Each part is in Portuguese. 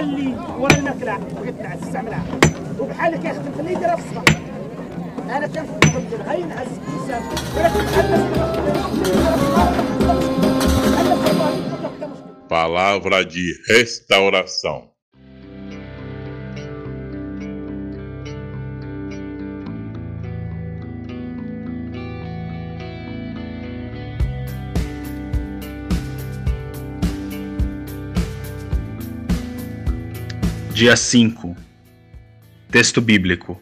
اللي ورا الماكله بغيت نستعملها وبحالك يا خدم خليه يديرها في الصباح انا كنفضل غير نعس الانسان ولكن Palavra de restauração. Dia 5. Texto bíblico.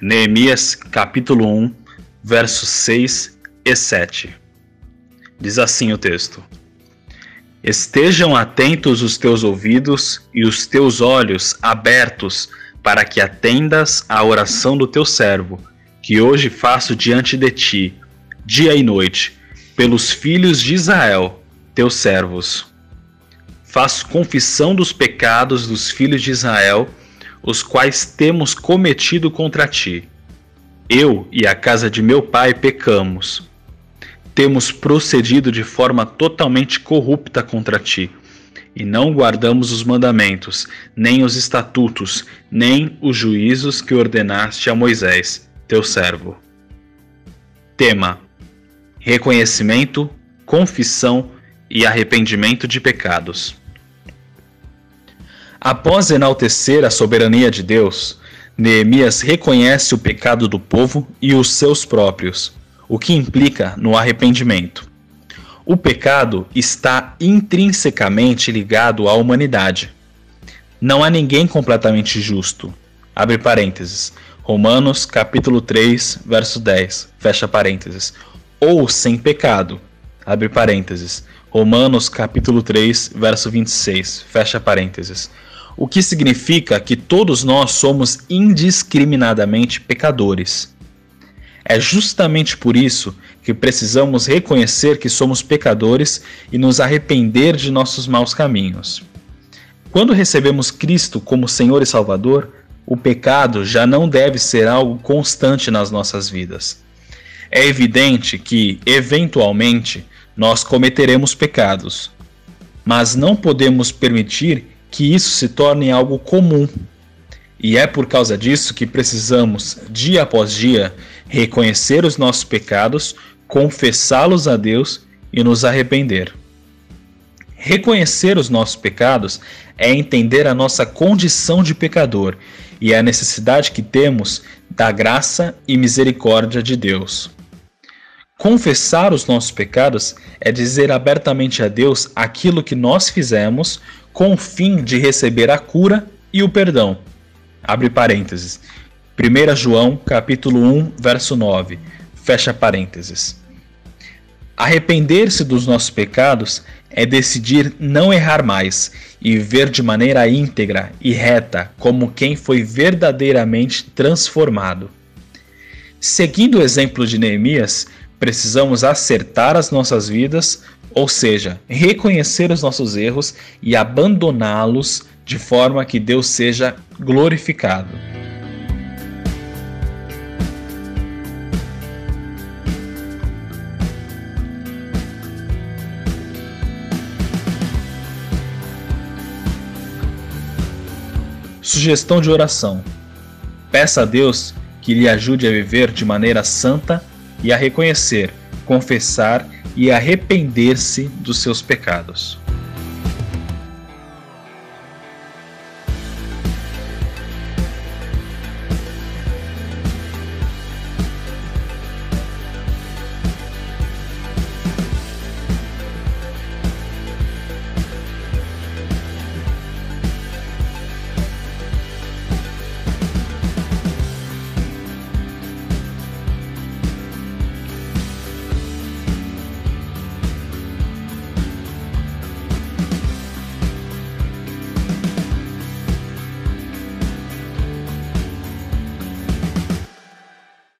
Neemias, capítulo 1, versos 6 e 7. Diz assim o texto: Estejam atentos os teus ouvidos e os teus olhos abertos, para que atendas à oração do teu servo, que hoje faço diante de ti, dia e noite, pelos filhos de Israel, teus servos faço confissão dos pecados dos filhos de Israel, os quais temos cometido contra ti. Eu e a casa de meu pai pecamos. Temos procedido de forma totalmente corrupta contra ti, e não guardamos os mandamentos, nem os estatutos, nem os juízos que ordenaste a Moisés, teu servo. Tema: Reconhecimento, confissão e arrependimento de pecados. Após enaltecer a soberania de Deus, Neemias reconhece o pecado do povo e os seus próprios, o que implica no arrependimento. O pecado está intrinsecamente ligado à humanidade. Não há ninguém completamente justo. Abre parênteses. Romanos capítulo 3, verso 10. Fecha parênteses. Ou sem pecado. Abre parênteses. Romanos capítulo 3, verso 26. Fecha parênteses o que significa que todos nós somos indiscriminadamente pecadores. É justamente por isso que precisamos reconhecer que somos pecadores e nos arrepender de nossos maus caminhos. Quando recebemos Cristo como Senhor e Salvador, o pecado já não deve ser algo constante nas nossas vidas. É evidente que, eventualmente, nós cometeremos pecados, mas não podemos permitir que isso se torne algo comum. E é por causa disso que precisamos, dia após dia, reconhecer os nossos pecados, confessá-los a Deus e nos arrepender. Reconhecer os nossos pecados é entender a nossa condição de pecador e a necessidade que temos da graça e misericórdia de Deus. Confessar os nossos pecados é dizer abertamente a Deus aquilo que nós fizemos com o fim de receber a cura e o perdão. Abre parênteses. 1 João, capítulo 1, verso 9. Fecha parênteses. Arrepender-se dos nossos pecados é decidir não errar mais e viver de maneira íntegra e reta como quem foi verdadeiramente transformado. Seguindo o exemplo de Neemias, precisamos acertar as nossas vidas, ou seja, reconhecer os nossos erros e abandoná-los de forma que Deus seja glorificado. Sugestão de oração: Peça a Deus que lhe ajude a viver de maneira santa e a reconhecer, confessar e arrepender-se dos seus pecados.